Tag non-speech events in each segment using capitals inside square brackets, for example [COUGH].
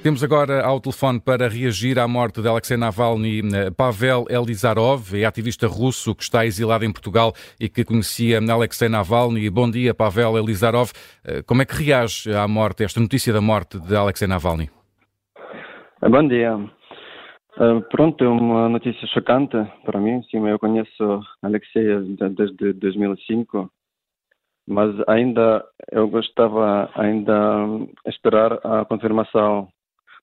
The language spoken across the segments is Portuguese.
Temos agora ao telefone para reagir à morte de Alexei Navalny eh, Pavel Elizarov, é ativista russo que está exilado em Portugal e que conhecia Alexei Navalny. Bom dia, Pavel Elizarov. Eh, como é que reage à morte, esta notícia da morte de Alexei Navalny? Eh, bom dia. pronto, é uma notícia chocante para mim. Sim, eu conheço Alexei desde 2005 mas ainda eu gostava ainda esperar a confirmação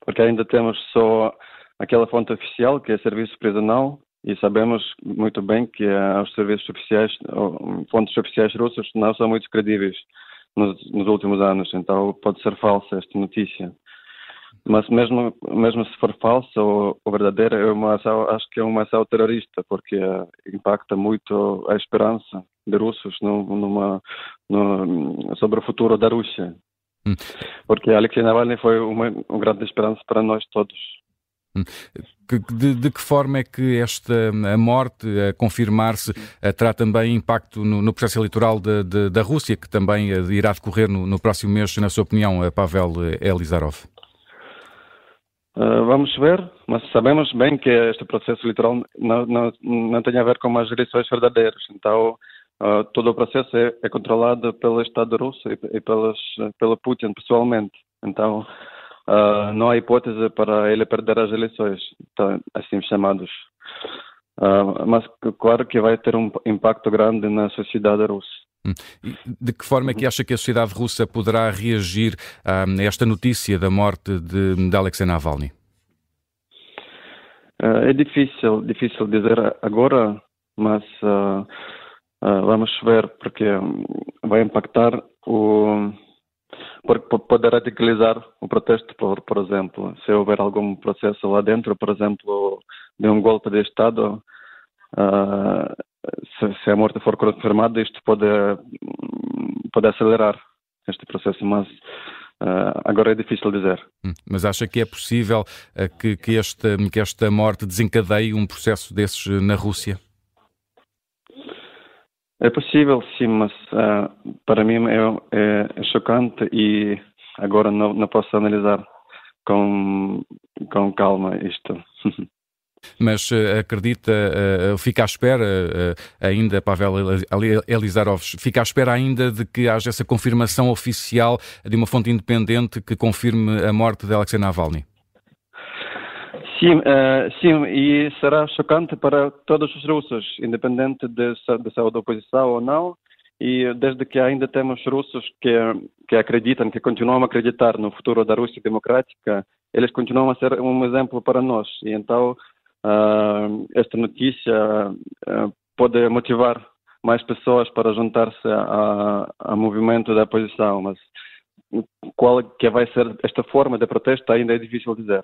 porque ainda temos só aquela fonte oficial, que é serviço prisional, e sabemos muito bem que os serviços oficiais, fontes oficiais russas, não são muito credíveis nos, nos últimos anos, então pode ser falsa esta notícia. Mas mesmo, mesmo se for falsa ou, ou verdadeira, é uma ação, acho que é uma ação terrorista, porque uh, impacta muito a esperança de russos numa, sobre o futuro da Rússia. Hum. Porque Alexei Navalny foi uma, uma grande esperança para nós todos. Hum. De, de, que forma é que esta a morte, a confirmar-se, terá também impacto no, no processo eleitoral de, de, da Rússia, que também eh, irá decorrer no, no, próximo mês, na sua opinião, Pavel Elizarov? Uh, vamos ver, mas sabemos bem que este processo eleitoral não, não, não tem a ver com as eleições verdadeiras. Então, Uh, todo o processo é, é, controlado pelo Estado russo e, e pelo Putin pessoalmente. Então, uh, não há hipótese para ele perder as eleições, então, assim chamados. Uh, mas claro que vai ter um impacto grande na sociedade russa. Hum. De que forma é que acha que a sociedade russa poderá reagir a esta notícia da morte de, de Alexei Navalny? É difícil, difícil dizer agora, mas vamos ver, porque hum, vai impactar o. Pode radicalizar o protesto, por, por exemplo. Se houver algum processo lá dentro, por exemplo, de um golpe de Estado, uh, se, se, a morte for confirmada, isto pode, pode acelerar este processo, mas uh, agora é difícil dizer. Hum, mas acha que é possível que, que, esta, que esta morte desencadeie um processo desses na Rússia? É possível, sim, mas uh, para mim é, é, é, chocante e agora não, não posso analisar com, com calma isto. [LAUGHS] Mas uh, acredita, uh, fica à espera ainda, Pavel Elizarov, fica à espera ainda de que haja essa confirmação oficial de uma fonte independente que confirme a morte de Alexei Navalny? Sim, uh, sim, e será chocante para todos os russos, independente de, de ser da oposição ou não, e desde que ainda temos russos que, que acreditam, que continuam a acreditar no futuro da Rússia democrática, eles continuam a ser um exemplo para nós. E então, uh, esta notícia uh, pode motivar mais pessoas para juntar-se ao movimento da oposição, mas qual que vai ser esta forma de protesto ainda é difícil dizer.